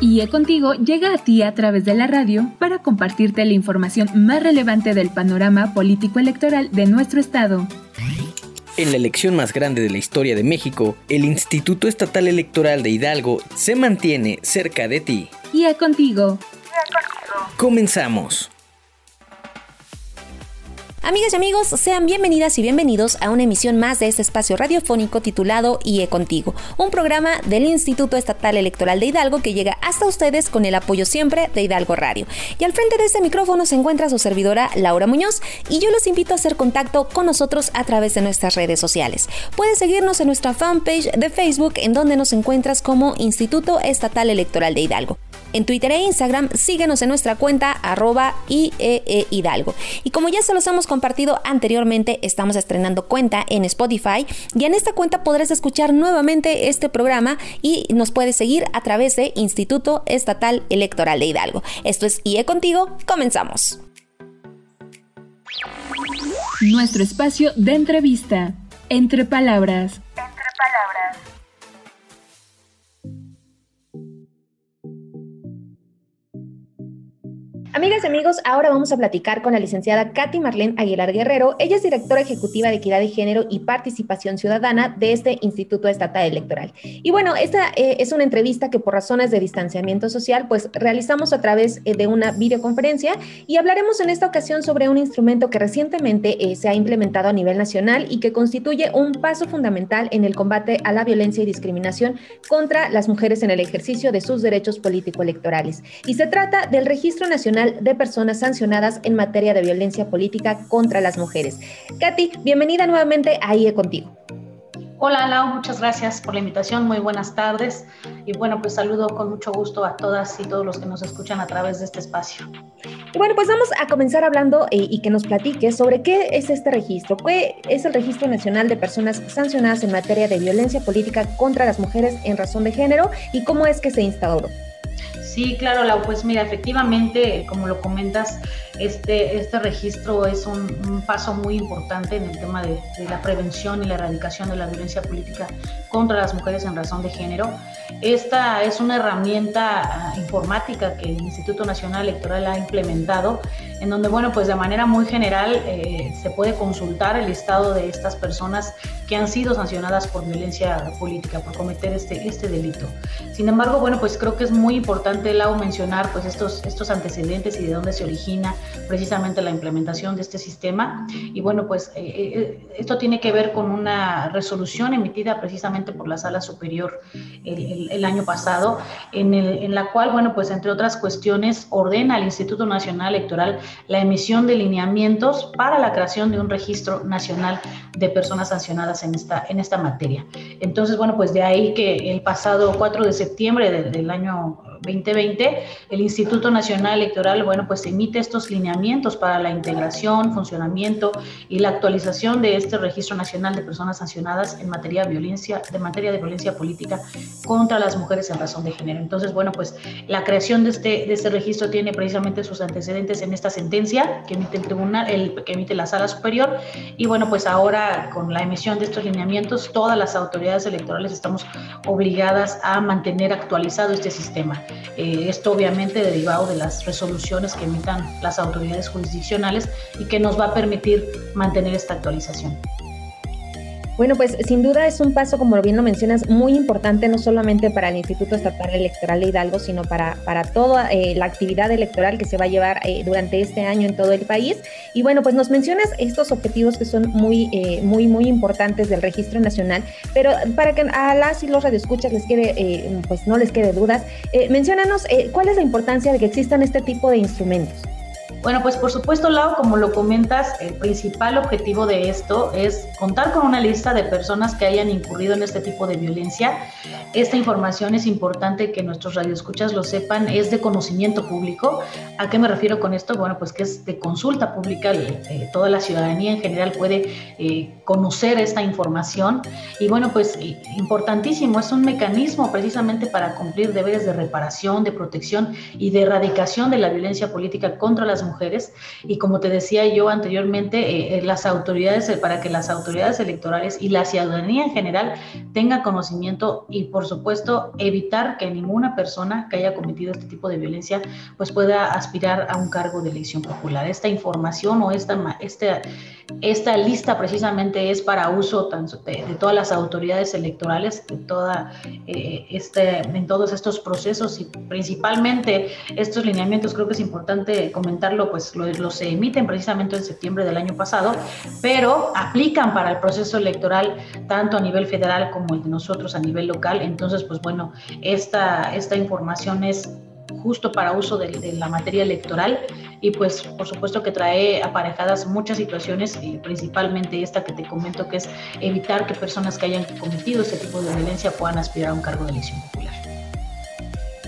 IE Contigo llega a ti a través de la radio para compartirte la información más relevante del panorama político electoral de nuestro estado. En la elección más grande de la historia de México, el Instituto Estatal Electoral de Hidalgo se mantiene cerca de ti. IE Contigo. Comenzamos. Amigas y amigos, sean bienvenidas y bienvenidos a una emisión más de este espacio radiofónico titulado IE Contigo, un programa del Instituto Estatal Electoral de Hidalgo que llega hasta ustedes con el apoyo siempre de Hidalgo Radio. Y al frente de este micrófono se encuentra su servidora Laura Muñoz y yo los invito a hacer contacto con nosotros a través de nuestras redes sociales. Puedes seguirnos en nuestra fanpage de Facebook en donde nos encuentras como Instituto Estatal Electoral de Hidalgo. En Twitter e Instagram, síguenos en nuestra cuenta arroba IEE Hidalgo. Y como ya se los hemos compartido anteriormente, estamos estrenando cuenta en Spotify y en esta cuenta podrás escuchar nuevamente este programa y nos puedes seguir a través de Instituto Estatal Electoral de Hidalgo. Esto es IE Contigo, comenzamos. Nuestro espacio de entrevista, entre palabras. Entre palabras. Amigas y amigos, ahora vamos a platicar con la licenciada Katy Marlene Aguilar Guerrero. Ella es directora ejecutiva de Equidad de Género y Participación Ciudadana de este Instituto Estatal Electoral. Y bueno, esta eh, es una entrevista que por razones de distanciamiento social, pues realizamos a través eh, de una videoconferencia y hablaremos en esta ocasión sobre un instrumento que recientemente eh, se ha implementado a nivel nacional y que constituye un paso fundamental en el combate a la violencia y discriminación contra las mujeres en el ejercicio de sus derechos político-electorales. Y se trata del Registro Nacional de Personas Sancionadas en materia de violencia política contra las mujeres. Katy, bienvenida nuevamente a IE Contigo. Hola Lau, muchas gracias por la invitación, muy buenas tardes y bueno, pues saludo con mucho gusto a todas y todos los que nos escuchan a través de este espacio. Y bueno, pues vamos a comenzar hablando eh, y que nos platique sobre qué es este registro, qué es el Registro Nacional de Personas Sancionadas en materia de violencia política contra las mujeres en razón de género y cómo es que se instauró. Sí, claro, Lau, pues mira, efectivamente, como lo comentas, este, este registro es un, paso muy importante en el tema de, la prevención y la erradicación de la violencia política contra las mujeres en razón de género. Esta es una herramienta ah, informática que el Instituto Nacional Electoral ha implementado, en donde, bueno, pues de manera muy general eh, se puede consultar el estado de estas personas que han sido sancionadas por violencia política, por cometer este, este delito. Sin embargo, bueno, pues creo que es muy importante, Lau, mencionar pues estos, estos antecedentes y de dónde se origina precisamente la implementación de este sistema. Y bueno, pues eh, eh, esto tiene que ver con una resolución emitida precisamente por la Sala Superior el, año pasado, en, en, la cual, bueno, pues entre otras cuestiones, ordena al Instituto Nacional Electoral la emisión de lineamientos para la creación de un registro nacional de personas sancionadas en esta, en esta materia. Entonces, bueno, pues de ahí que el pasado 4 de septiembre del año 2020, el Instituto Nacional Electoral, bueno, pues emite estos lineamientos para la integración, funcionamiento y la actualización de este Registro Nacional de Personas Sancionadas en materia de violencia, de materia de violencia política contra las mujeres en razón de género. Entonces, bueno, pues la creación de este, de este registro tiene precisamente sus antecedentes en esta sentencia que emite el tribunal, el, que emite la Sala Superior, y bueno, pues ahora con la emisión de estos lineamientos, todas las autoridades electorales estamos obligadas a mantener actualizado este sistema. Eh, esto obviamente derivado de las resoluciones que emitan las autoridades jurisdiccionales y que nos va a permitir mantener esta actualización. Bueno, pues sin duda es un paso, como bien lo mencionas, muy importante, no solamente para el Instituto Estatal Electoral de Hidalgo, sino para, para toda eh, la actividad electoral que se va a llevar eh, durante este año en todo el país. Y bueno, pues nos mencionas estos objetivos que son muy, eh, muy, muy importantes del registro nacional, pero para que a las y los radioescuchas les quede, pues no les quede dudas, menciónanos cuál es la importancia de que existan este tipo de instrumentos. Bueno, pues por supuesto, Lau, como lo comentas, el principal objetivo de esto es contar con una lista de personas que hayan incurrido en este tipo de violencia. Esta información es importante que nuestros radioescuchas lo sepan, es de conocimiento público. ¿A qué me refiero con esto? Bueno, pues que es de consulta pública, eh, toda la ciudadanía en general puede eh, conocer esta información. Y bueno, pues eh, importantísimo, es un mecanismo precisamente para cumplir deberes de reparación, de protección y de erradicación de la violencia política contra las mujeres mujeres. Y como te decía yo anteriormente, eh, las autoridades, para que las autoridades electorales y la ciudadanía en general tenga conocimiento y por supuesto evitar que ninguna persona que haya cometido este tipo de violencia pues pueda aspirar a un cargo de elección popular. Esta información o esta, esta, esta lista precisamente es para uso de, todas las autoridades electorales, de toda, eh, este, en todos estos procesos y principalmente estos lineamientos, creo que es importante comentarlo, pues los lo emiten precisamente en septiembre del año pasado, pero aplican para el proceso electoral tanto a nivel federal como el de nosotros a nivel local. Entonces, pues bueno, esta, esta información es justo para uso de, la materia electoral y pues por supuesto que trae aparejadas muchas situaciones, y principalmente esta que te comento que es evitar que personas que hayan cometido este tipo de violencia puedan aspirar a un cargo de elección popular.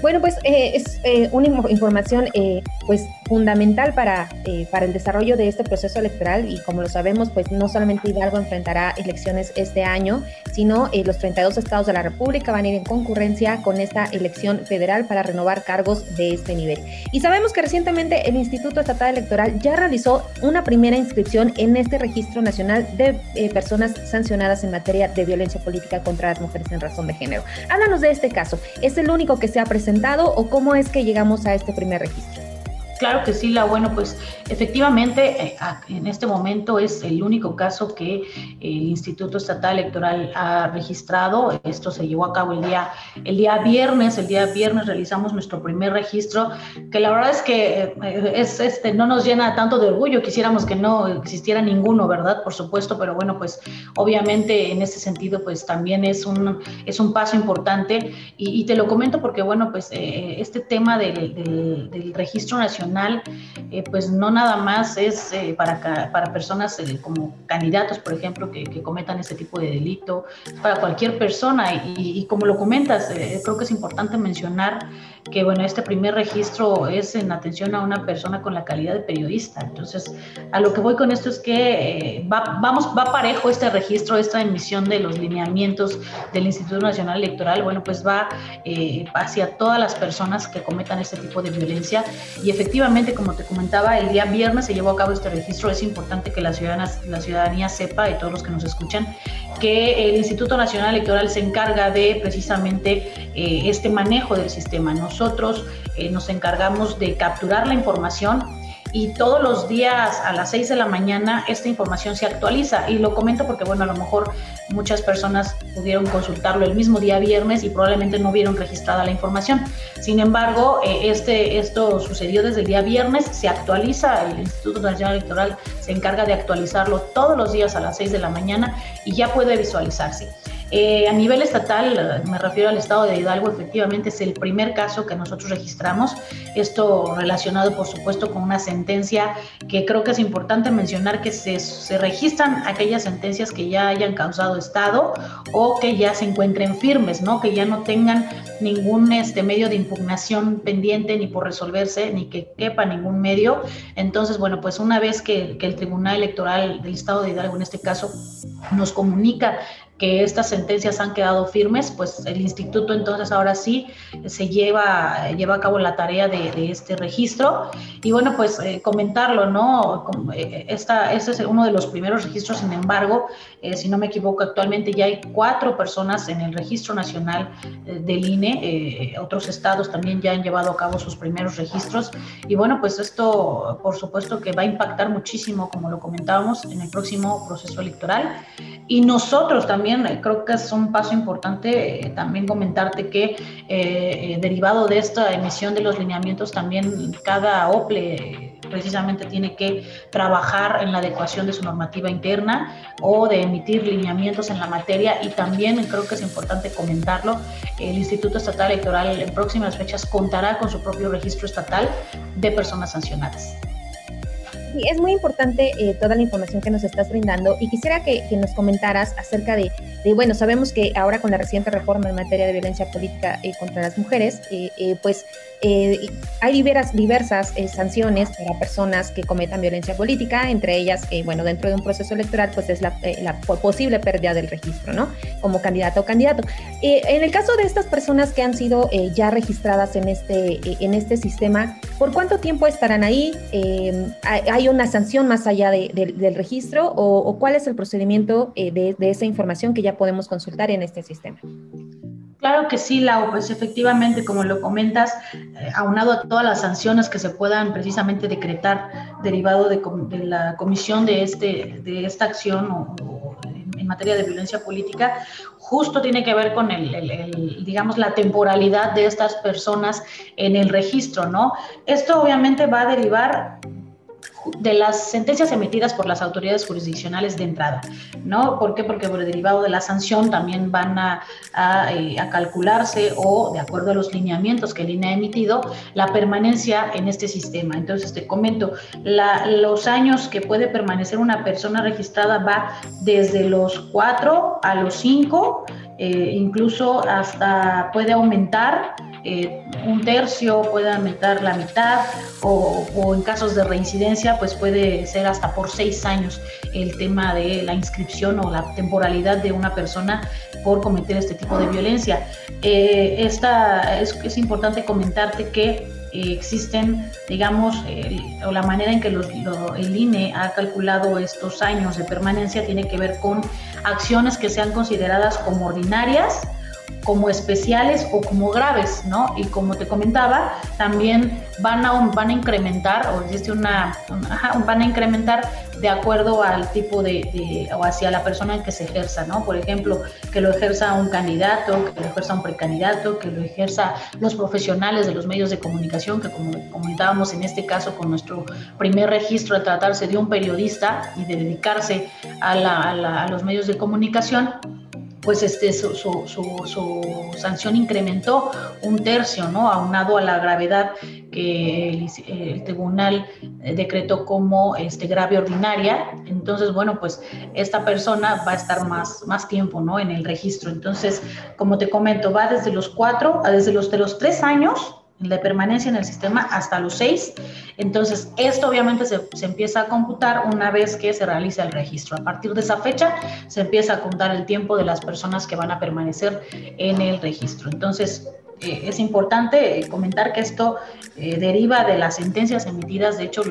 Bueno, pues eh, es eh, una información eh, pues fundamental para, para el desarrollo de este proceso electoral y como lo sabemos, pues no solamente Hidalgo enfrentará elecciones este año, sino los 32 estados de la República van a ir en concurrencia con esta elección federal para renovar cargos de este nivel. Y sabemos que recientemente el Instituto Estatal Electoral ya realizó una primera inscripción en este registro nacional de personas sancionadas en materia de violencia política contra las mujeres en razón de género. Háblanos de este caso. ¿Es el único que se ha presentado? o cómo es que llegamos a este primer registro? Claro que sí, la bueno, pues efectivamente eh, en este momento es el único caso que el Instituto Estatal Electoral ha registrado. Esto se llevó a cabo el día, el día viernes. El día viernes realizamos nuestro primer registro, que la verdad es que eh, es, este, no nos llena tanto de orgullo. Quisiéramos que no existiera ninguno, ¿verdad? Por supuesto, pero bueno, pues obviamente en ese sentido, pues también es un, es un paso importante. Y, te lo comento porque, bueno, pues eh, este tema del, del registro nacional eh, pues no nada más es eh, para, para personas eh, como candidatos, por ejemplo, que, cometan este tipo de delito, es para cualquier persona. Y, y como lo comentas, creo que es importante mencionar que bueno, este primer registro es en atención a una persona con la calidad de periodista. Entonces, a lo que voy con esto es que eh, va, vamos, va parejo este registro, esta emisión de los lineamientos del Instituto Nacional Electoral, bueno, pues va eh, hacia todas las personas que cometan este tipo de violencia. Y efectivamente, como te comentaba, el día viernes se llevó a cabo este registro. Es importante que la, la ciudadanía sepa, y todos los que nos escuchan, que el Instituto Nacional Electoral se encarga de precisamente eh, este manejo del sistema. Nosotros eh, nos encargamos de capturar la información y todos los días a las 6 de la mañana esta información se actualiza. Y lo comento porque, bueno, a lo mejor muchas personas pudieron consultarlo el mismo día viernes y probablemente no vieron registrada la información. Sin embargo, eh, este, esto sucedió desde el día viernes, se actualiza, el Instituto Nacional Electoral se encarga de actualizarlo todos los días a las 6 de la mañana y ya puede visualizarse. Eh, a nivel estatal, me refiero al estado de Hidalgo, efectivamente es el primer caso que nosotros registramos. Esto relacionado, por supuesto, con una sentencia que creo que es importante mencionar que se, se registran aquellas sentencias que ya hayan causado estado o que ya se encuentren firmes, ¿no? Que ya no tengan ningún este, medio de impugnación pendiente ni por resolverse, ni que quepa ningún medio. Entonces, bueno, pues una vez que, que el Tribunal Electoral del Estado de Hidalgo, en este caso, nos comunica que estas sentencias han quedado firmes, pues el instituto entonces ahora sí se lleva, lleva a cabo la tarea de, este registro. Y bueno, pues eh, comentarlo, ¿no? Eh, esta, este es uno de los primeros registros, sin embargo, eh, si no me equivoco, actualmente ya hay cuatro personas en el registro nacional del INE, otros estados también ya han llevado a cabo sus primeros registros. Y bueno, pues esto, por supuesto, que va a impactar muchísimo, como lo comentábamos, en el próximo proceso electoral. Y nosotros también, eh, creo que es un paso importante eh, también comentarte que eh, derivado de esta emisión de los lineamientos, también cada OPLE precisamente tiene que trabajar en la adecuación de su normativa interna o de emitir lineamientos en la materia y también creo que es importante comentarlo, el Instituto Estatal Electoral en próximas fechas contará con su propio registro estatal de personas sancionadas. Es muy importante eh, toda la información que nos estás brindando y quisiera que, nos comentaras acerca de, bueno, sabemos que ahora con la reciente reforma en materia de violencia política eh, contra las mujeres, eh, pues hay diversas, diversas sanciones para personas que cometan violencia política, entre ellas, bueno, dentro de un proceso electoral, pues es la, la posible pérdida del registro, ¿no? Como candidato o candidato. en el caso de estas personas que han sido ya registradas en este, en este sistema, ¿por cuánto tiempo estarán ahí? ¿Hay una sanción más allá del registro o, cuál es el procedimiento eh, de, esa información que ya podemos consultar en este sistema? Claro que sí, Lau, pues efectivamente, como lo comentas, eh, aunado a todas las sanciones que se puedan precisamente decretar derivado de, la comisión de, este, de esta acción en materia de violencia política, justo tiene que ver con el, digamos, la temporalidad de estas personas en el registro, ¿no? Esto obviamente va a derivar de las sentencias emitidas por las autoridades jurisdiccionales de entrada, ¿no? ¿Por qué? Porque por derivado de la sanción también van a, eh, calcularse o, de acuerdo a los lineamientos que el INE ha emitido, la permanencia en este sistema. Entonces, te comento, los años que puede permanecer una persona registrada va desde los cuatro a los cinco, eh, incluso hasta puede aumentar eh, un tercio, puede aumentar la mitad o, en casos de reincidencia pues puede ser hasta por seis años el tema de la inscripción o la temporalidad de una persona por cometer este tipo de violencia. Eh, esta, es, importante comentarte que eh, existen, digamos, o la manera en que el INE ha calculado estos años de permanencia tiene que ver con acciones que sean consideradas como ordinarias como especiales o como graves, ¿no? Y como te comentaba, también van a, van a incrementar, o existe una, van a incrementar de acuerdo al tipo de, o hacia la persona en que se ejerza, ¿no? Por ejemplo, que lo ejerza un candidato, que lo ejerza un precandidato, que lo ejerza los profesionales de los medios de comunicación, que como comentábamos en este caso con nuestro primer registro de tratarse de un periodista y de dedicarse a, a los medios de comunicación, pues este, su, su, sanción incrementó un tercio, ¿no? Aunado a la gravedad que el, tribunal decretó como este, grave ordinaria. Entonces, bueno, pues esta persona va a estar más, más tiempo, ¿no? En el registro. Entonces, como te comento, va desde los cuatro, desde los, de los tres años de permanencia en el sistema hasta los seis. Entonces, esto obviamente se, se, empieza a computar una vez que se realiza el registro. A partir de esa fecha se empieza a contar el tiempo de las personas que van a permanecer en el registro. Entonces, eh, es importante eh, comentar que esto eh, deriva de las sentencias emitidas. De hecho,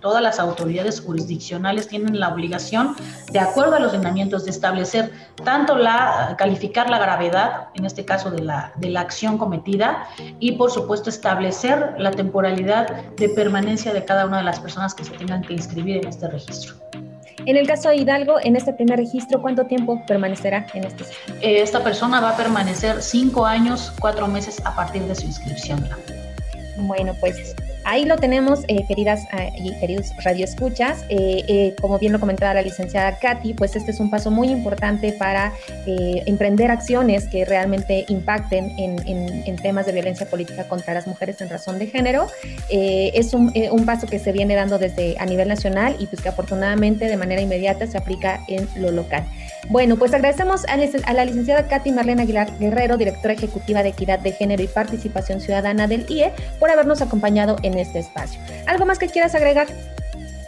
todas las autoridades jurisdiccionales tienen la obligación, de acuerdo a los lineamientos, de establecer tanto la, calificar la gravedad, en este caso de la, de la acción cometida, y por supuesto establecer la temporalidad de permanencia de cada una de las personas que se tengan que inscribir en este registro. En el caso de Hidalgo, en este primer registro, ¿cuánto tiempo permanecerá en este sistema? Esta persona va a permanecer cinco años, cuatro meses a partir de su inscripción. Bueno, pues Ahí lo tenemos, eh, queridas eh, y queridos radioescuchas. Eh, eh, como bien lo comentaba la licenciada Katy, pues este es un paso muy importante para emprender acciones que realmente impacten en, temas de violencia política contra las mujeres en razón de género. es un, un, paso que se viene dando desde a nivel nacional y pues que afortunadamente de manera inmediata se aplica en lo local. Bueno, pues agradecemos a, la licenciada Katy Marlene Aguilar Guerrero, directora ejecutiva de Equidad de Género y Participación Ciudadana del IE, por habernos acompañado en este espacio. ¿Algo más que quieras agregar?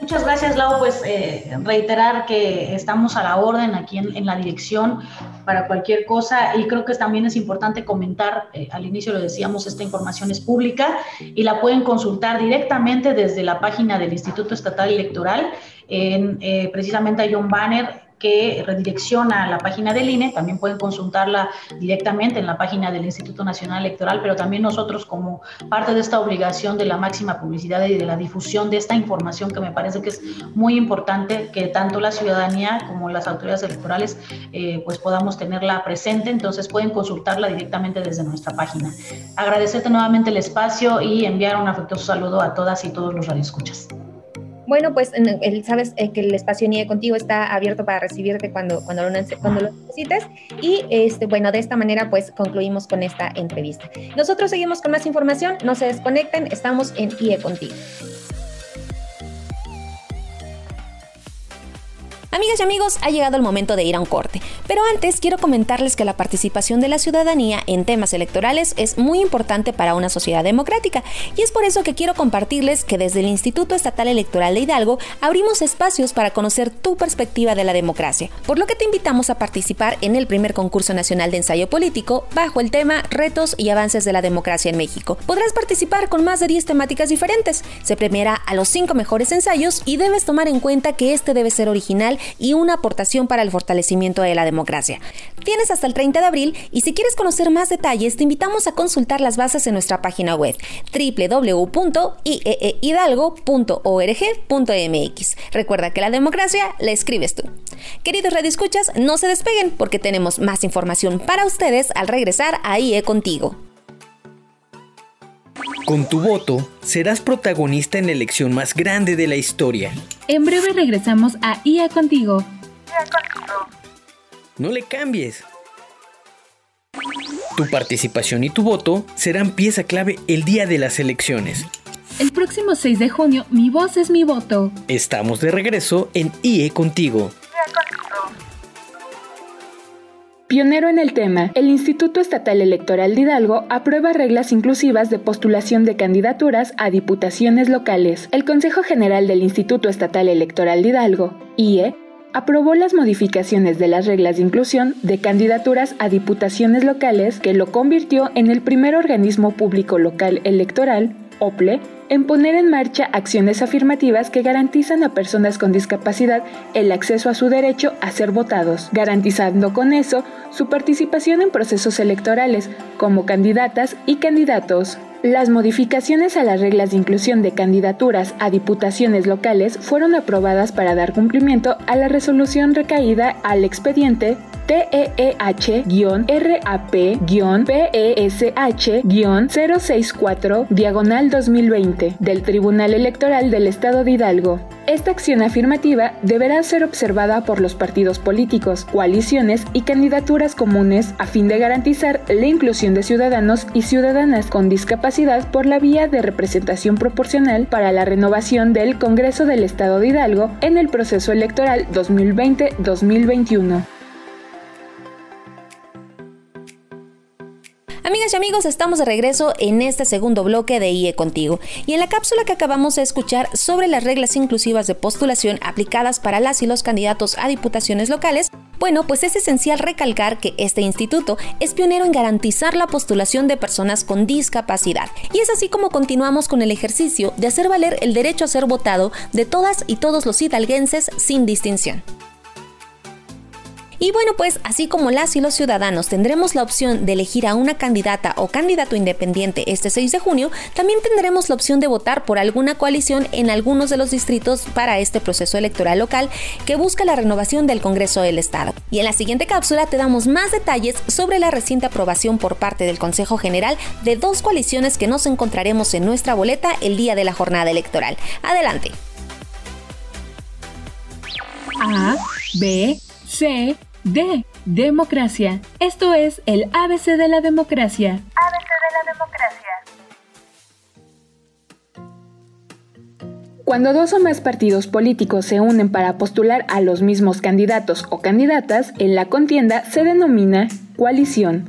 Muchas gracias, Lau. Pues eh, reiterar que estamos a la orden aquí en, la dirección para cualquier cosa y creo que también es importante comentar, eh, al inicio lo decíamos, esta información es pública y la pueden consultar directamente desde la página del Instituto Estatal Electoral. En, eh, precisamente hay un banner que redirecciona a la página del INE, también pueden consultarla directamente en la página del Instituto Nacional Electoral, pero también nosotros como parte de esta obligación de la máxima publicidad y de la difusión de esta información que me parece que es muy importante que tanto la ciudadanía como las autoridades electorales eh, pues podamos tenerla presente, entonces pueden consultarla directamente desde nuestra página. Agradecerte nuevamente el espacio y enviar un afectuoso saludo a todas y todos los radioescuchas. Bueno, pues sabes eh, que el espacio NIE contigo está abierto para recibirte cuando, lo, cuando lo necesites. Y este, bueno, de esta manera pues concluimos con esta entrevista. Nosotros seguimos con más información, no se desconecten, estamos en IE contigo. Amigas y amigos, ha llegado el momento de ir a un corte, pero antes quiero comentarles que la participación de la ciudadanía en temas electorales es muy importante para una sociedad democrática. Y es por eso que quiero compartirles que desde el Instituto Estatal Electoral de Hidalgo abrimos espacios para conocer tu perspectiva de la democracia, por lo que te invitamos a participar en el primer concurso nacional de ensayo político bajo el tema Retos y avances de la democracia en México. Podrás participar con más de 10 temáticas diferentes, se premiará a los 5 mejores ensayos y debes tomar en cuenta que este debe ser original y una aportación para el fortalecimiento de la democracia. Tienes hasta el 30 de abril y si quieres conocer más detalles te invitamos a consultar las bases en nuestra página web www.ieehidalgo.org.mx. Recuerda que la democracia la escribes tú. Queridos radioescuchas, no se despeguen porque tenemos más información para ustedes al regresar a IE Contigo. Con tu voto, serás protagonista en la elección más grande de la historia. En breve regresamos a IA Contigo. IA Contigo. No le cambies. Tu participación y tu voto serán pieza clave el día de las elecciones. El próximo 6 de junio, mi voz es mi voto. Estamos de regreso en IE Contigo. Pionero en el tema, el Instituto Estatal Electoral de Hidalgo aprueba reglas inclusivas de postulación de candidaturas a diputaciones locales. El Consejo General del Instituto Estatal Electoral de Hidalgo, IE, aprobó las modificaciones de las reglas de inclusión de candidaturas a diputaciones locales que lo convirtió en el primer organismo público local electoral, OPLE, en poner en marcha acciones afirmativas que garantizan a personas con discapacidad el acceso a su derecho a ser votados, garantizando con eso su participación en procesos electorales como candidatas y candidatos. Las modificaciones a las reglas de inclusión de candidaturas a diputaciones locales fueron aprobadas para dar cumplimiento a la resolución recaída al expediente TEEH-RAP-PESH-064 diagonal 2020 del Tribunal Electoral del Estado de Hidalgo. Esta acción afirmativa deberá ser observada por los partidos políticos, coaliciones y candidaturas comunes a fin de garantizar la inclusión de ciudadanos y ciudadanas con discapacidad por la vía de representación proporcional para la renovación del Congreso del Estado de Hidalgo en el proceso electoral 2020-2021. Amigas y amigos, estamos de regreso en este segundo bloque de IE Contigo. Y en la cápsula que acabamos de escuchar sobre las reglas inclusivas de postulación aplicadas para las y los candidatos a diputaciones locales, bueno, pues es esencial recalcar que este instituto es pionero en garantizar la postulación de personas con discapacidad. Y es así como continuamos con el ejercicio de hacer valer el derecho a ser votado de todas y todos los hidalguenses sin distinción. Y bueno, pues así como las y los ciudadanos tendremos la opción de elegir a una candidata o candidato independiente este 6 de junio, también tendremos la opción de votar por alguna coalición en algunos de los distritos para este proceso electoral local que busca la renovación del Congreso del Estado. Y en la siguiente cápsula te damos más detalles sobre la reciente aprobación por parte del Consejo General de dos coaliciones que nos encontraremos en nuestra boleta el día de la jornada electoral. Adelante. A, B, C, D. Democracia. Esto es el ABC de la democracia. ABC de la democracia. Cuando dos o más partidos políticos se unen para postular a los mismos candidatos o candidatas, en la contienda se denomina coalición.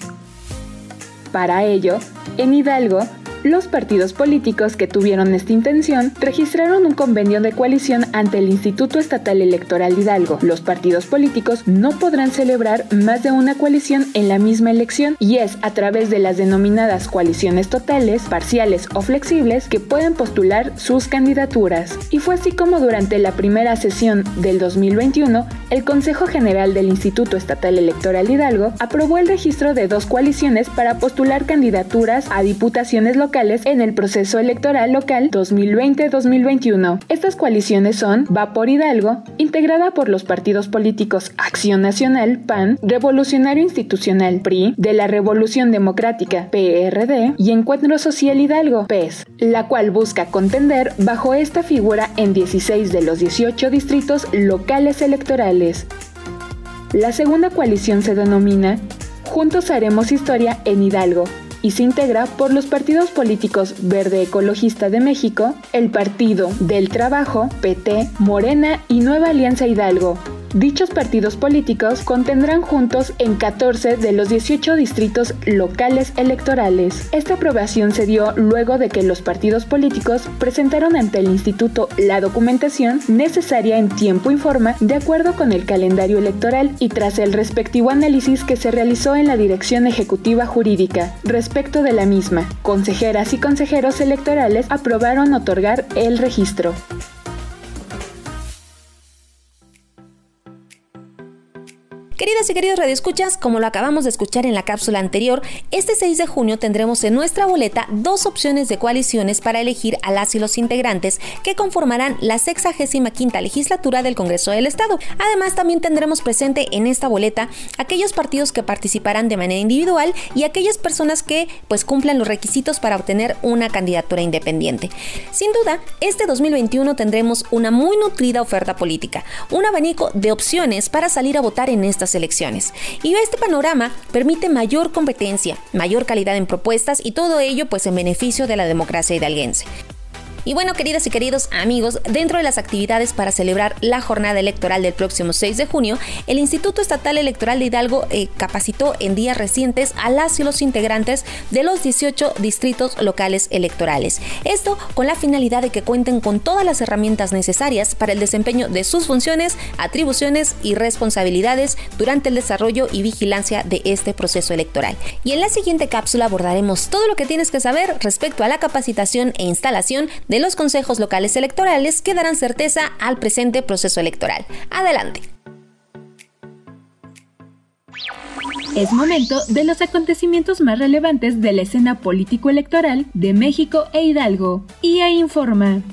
Para ello, en Hidalgo los partidos políticos que tuvieron esta intención registraron un convenio de coalición ante el Instituto Estatal Electoral Hidalgo. Los partidos políticos no podrán celebrar más de una coalición en la misma elección y es a través de las denominadas coaliciones totales, parciales o flexibles que pueden postular sus candidaturas. Y fue así como durante la primera sesión del 2021, el Consejo General del Instituto Estatal Electoral Hidalgo aprobó el registro de dos coaliciones para postular candidaturas a diputaciones locales en el proceso electoral local 2020-2021. Estas coaliciones son Va por Hidalgo, integrada por los partidos políticos Acción Nacional, PAN, Revolucionario Institucional, PRI, de la Revolución Democrática, PRD, y Encuentro Social Hidalgo, PES, la cual busca contender bajo esta figura en 16 de los 18 distritos locales electorales. La segunda coalición se denomina Juntos Haremos Historia en Hidalgo, y se integra por los partidos políticos Verde Ecologista de México, el Partido del Trabajo, PT, Morena y Nueva Alianza Hidalgo. Dichos partidos políticos contendrán juntos en 14 de los 18 distritos locales electorales. Esta aprobación se dio luego de que los partidos políticos presentaron ante el instituto la documentación necesaria en tiempo y forma de acuerdo con el calendario electoral y tras el respectivo análisis que se realizó en la Dirección Ejecutiva Jurídica respecto de la misma. Consejeras y consejeros electorales aprobaron otorgar el registro. Queridas y queridos radioescuchas, como lo acabamos de escuchar en la cápsula anterior, este 6 de junio tendremos en nuestra boleta dos opciones de coaliciones para elegir a las y los integrantes que conformarán la 65 legislatura del Congreso del Estado. Además, también tendremos presente en esta boleta aquellos partidos que participarán de manera individual y aquellas personas que pues cumplan los requisitos para obtener una candidatura independiente. Sin duda, este 2021 tendremos una muy nutrida oferta política, un abanico de opciones para salir a votar en estas elecciones. Y este panorama permite mayor competencia, mayor calidad en propuestas y todo ello pues en beneficio de la democracia hidalguense. Y bueno, queridas y queridos amigos, dentro de las actividades para celebrar la jornada electoral del próximo 6 de junio, el Instituto Estatal Electoral de Hidalgo eh, capacitó en días recientes a las y los integrantes de los 18 distritos locales electorales. Esto con la finalidad de que cuenten con todas las herramientas necesarias para el desempeño de sus funciones, atribuciones y responsabilidades durante el desarrollo y vigilancia de este proceso electoral. Y en la siguiente cápsula abordaremos todo lo que tienes que saber respecto a la capacitación e instalación de los consejos locales electorales que darán certeza al presente proceso electoral. Adelante. Es momento de los acontecimientos más relevantes de la escena político-electoral de México e Hidalgo. IA informa.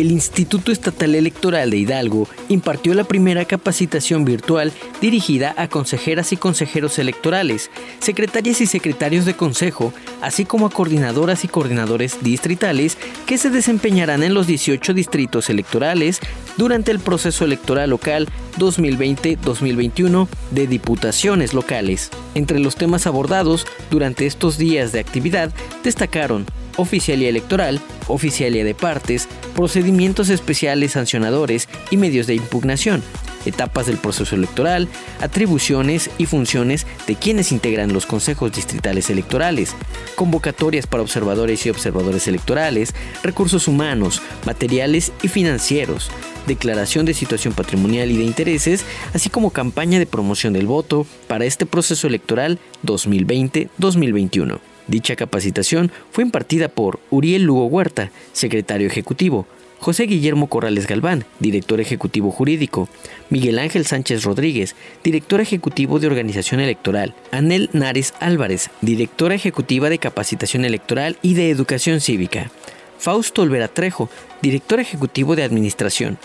El Instituto Estatal Electoral de Hidalgo impartió la primera capacitación virtual dirigida a consejeras y consejeros electorales, secretarias y secretarios de consejo, así como a coordinadoras y coordinadores distritales que se desempeñarán en los 18 distritos electorales durante el proceso electoral local 2020-2021 de diputaciones locales. Entre los temas abordados durante estos días de actividad destacaron oficialía electoral, oficialía de partes, procedimientos especiales sancionadores y medios de impugnación, etapas del proceso electoral, atribuciones y funciones de quienes integran los consejos distritales electorales, convocatorias para observadores y observadores electorales, recursos humanos, materiales y financieros, declaración de situación patrimonial y de intereses, así como campaña de promoción del voto para este proceso electoral 2020-2021. Dicha capacitación fue impartida por Uriel Lugo Huerta, secretario ejecutivo, José Guillermo Corrales Galván, director ejecutivo jurídico, Miguel Ángel Sánchez Rodríguez, director ejecutivo de organización electoral, Anel Nares Álvarez, directora ejecutiva de capacitación electoral y de educación cívica, Fausto Olvera Trejo, director ejecutivo de administración,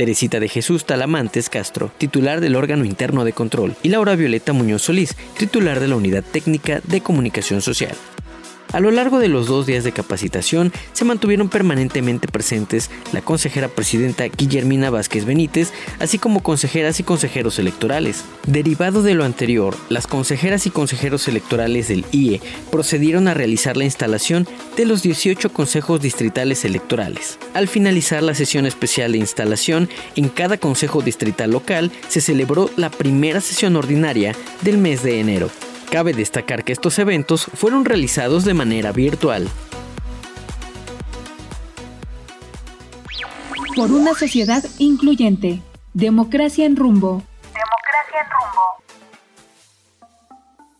Teresita de Jesús Talamantes Castro, titular del órgano interno de control, y Laura Violeta Muñoz Solís, titular de la Unidad Técnica de Comunicación Social. A lo largo de los dos días de capacitación se mantuvieron permanentemente presentes la consejera presidenta Guillermina Vázquez Benítez, así como consejeras y consejeros electorales. Derivado de lo anterior, las consejeras y consejeros electorales del IE procedieron a realizar la instalación de los 18 consejos distritales electorales. Al finalizar la sesión especial de instalación, en cada consejo distrital local se celebró la primera sesión ordinaria del mes de enero. Cabe destacar que estos eventos fueron realizados de manera virtual. Por una sociedad incluyente. Democracia en rumbo. Democracia en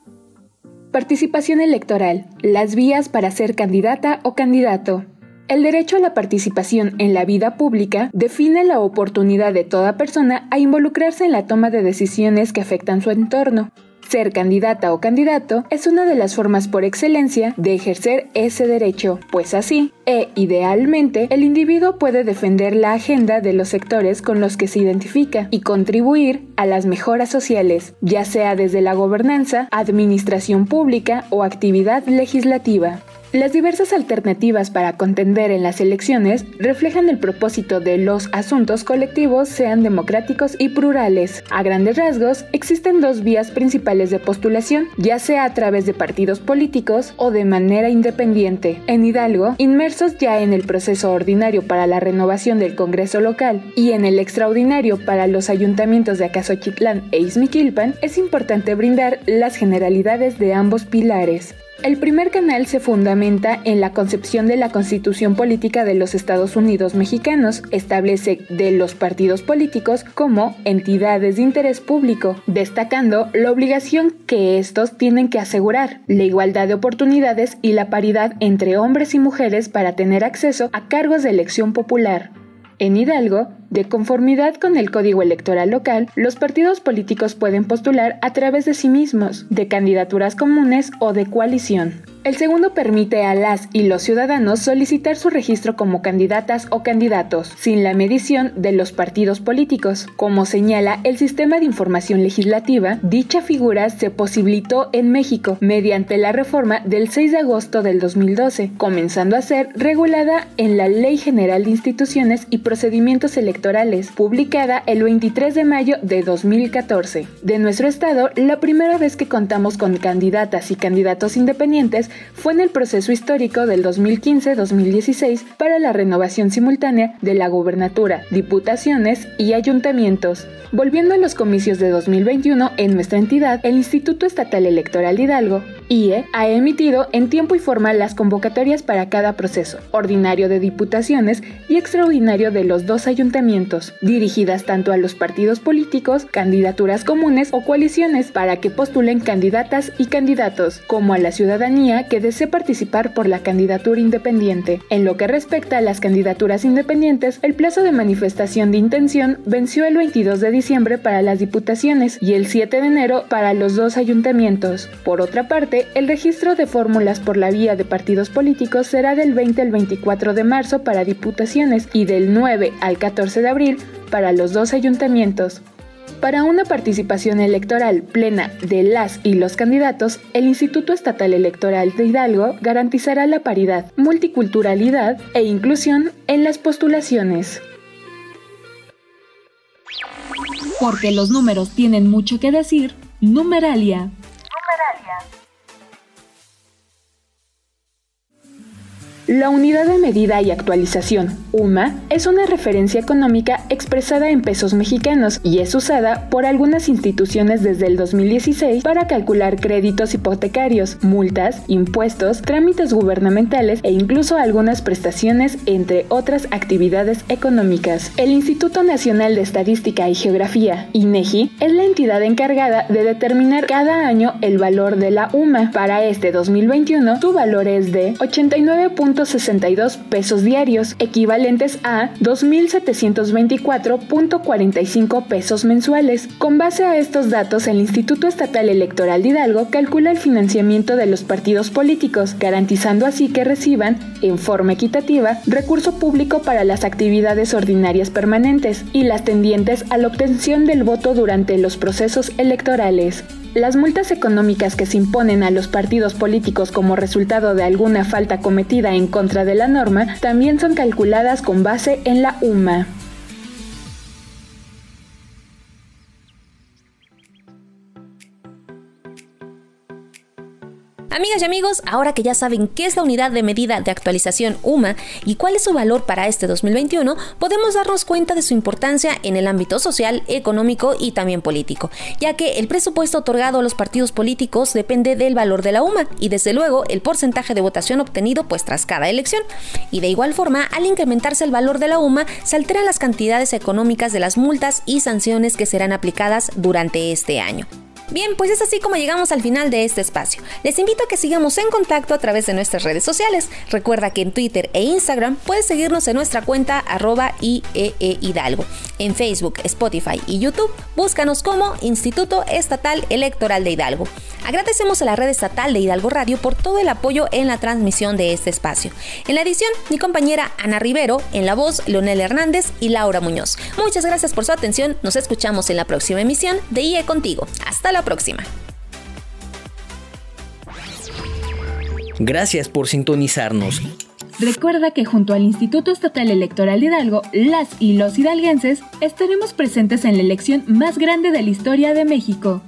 rumbo. Participación electoral. Las vías para ser candidata o candidato. El derecho a la participación en la vida pública define la oportunidad de toda persona a involucrarse en la toma de decisiones que afectan su entorno, ser candidata o candidato es una de las formas por excelencia de ejercer ese derecho, pues así, e idealmente, el individuo puede defender la agenda de los sectores con los que se identifica y contribuir a las mejoras sociales, ya sea desde la gobernanza, administración pública o actividad legislativa. Las diversas alternativas para contender en las elecciones reflejan el propósito de los asuntos colectivos sean democráticos y plurales. A grandes rasgos, existen dos vías principales de postulación, ya sea a través de partidos políticos o de manera independiente. En Hidalgo, inmersos ya en el proceso ordinario para la renovación del Congreso local y en el extraordinario para los ayuntamientos de Acasochitlán e Izmiquilpan, es importante brindar las generalidades de ambos pilares. El primer canal se fundamenta en la concepción de la Constitución Política de los Estados Unidos Mexicanos. Establece de los partidos políticos como entidades de interés público, destacando la obligación que estos tienen que asegurar, la igualdad de oportunidades y la paridad entre hombres y mujeres para tener acceso a cargos de elección popular. En Hidalgo, de conformidad con el código electoral local, los partidos políticos pueden postular a través de sí mismos, de candidaturas comunes o de coalición. El segundo permite a las y los ciudadanos solicitar su registro como candidatas o candidatos, sin la medición de los partidos políticos. Como señala el Sistema de Información Legislativa, dicha figura se posibilitó en México mediante la reforma del 6 de agosto del 2012, comenzando a ser regulada en la Ley General de Instituciones y Procedimientos Electorales, publicada el 23 de mayo de 2014. De nuestro estado, la primera vez que contamos con candidatas y candidatos independientes fue en el proceso histórico del 2015-2016 para la renovación simultánea de la gobernatura, diputaciones y ayuntamientos. Volviendo a los comicios de 2021 en nuestra entidad, el Instituto Estatal Electoral Hidalgo, IE, ha emitido en tiempo y forma las convocatorias para cada proceso, ordinario de diputaciones y extraordinario de los dos ayuntamientos, dirigidas tanto a los partidos políticos, candidaturas comunes o coaliciones para que postulen candidatas y candidatos, como a la ciudadanía que desee participar por la candidatura independiente. En lo que respecta a las candidaturas independientes, el plazo de manifestación de intención venció el 22 de diciembre para las diputaciones y el 7 de enero para los dos ayuntamientos. Por otra parte, el registro de fórmulas por la vía de partidos políticos será del 20 al 24 de marzo para diputaciones y del 9 al 14 de abril para los dos ayuntamientos. Para una participación electoral plena de las y los candidatos, el Instituto Estatal Electoral de Hidalgo garantizará la paridad, multiculturalidad e inclusión en las postulaciones. Porque los números tienen mucho que decir, numeralia. La unidad de medida y actualización, UMA, es una referencia económica expresada en pesos mexicanos y es usada por algunas instituciones desde el 2016 para calcular créditos hipotecarios, multas, impuestos, trámites gubernamentales e incluso algunas prestaciones, entre otras actividades económicas. El Instituto Nacional de Estadística y Geografía, INEGI, es la entidad encargada de determinar cada año el valor de la UMA. Para este 2021, su valor es de 89. 62 pesos diarios, equivalentes a 2.724.45 pesos mensuales. Con base a estos datos, el Instituto Estatal Electoral de Hidalgo calcula el financiamiento de los partidos políticos, garantizando así que reciban, en forma equitativa, recurso público para las actividades ordinarias permanentes y las tendientes a la obtención del voto durante los procesos electorales. Las multas económicas que se imponen a los partidos políticos como resultado de alguna falta cometida en contra de la norma también son calculadas con base en la UMA. Amigas y amigos, ahora que ya saben qué es la unidad de medida de actualización UMA y cuál es su valor para este 2021, podemos darnos cuenta de su importancia en el ámbito social, económico y también político, ya que el presupuesto otorgado a los partidos políticos depende del valor de la UMA y desde luego el porcentaje de votación obtenido pues tras cada elección. Y de igual forma, al incrementarse el valor de la UMA, se alteran las cantidades económicas de las multas y sanciones que serán aplicadas durante este año. Bien, pues es así como llegamos al final de este espacio. Les invito a que sigamos en contacto a través de nuestras redes sociales. Recuerda que en Twitter e Instagram puedes seguirnos en nuestra cuenta arroba IEE Hidalgo. En Facebook, Spotify y YouTube, búscanos como Instituto Estatal Electoral de Hidalgo. Agradecemos a la red estatal de Hidalgo Radio por todo el apoyo en la transmisión de este espacio. En la edición, mi compañera Ana Rivero, en la voz, Leonel Hernández y Laura Muñoz. Muchas gracias por su atención. Nos escuchamos en la próxima emisión de IE Contigo. Hasta la próxima. Gracias por sintonizarnos. Recuerda que junto al Instituto Estatal Electoral de Hidalgo, las y los hidalguenses estaremos presentes en la elección más grande de la historia de México.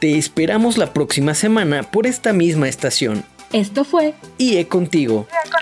Te esperamos la próxima semana por esta misma estación. Esto fue IE contigo. Ya con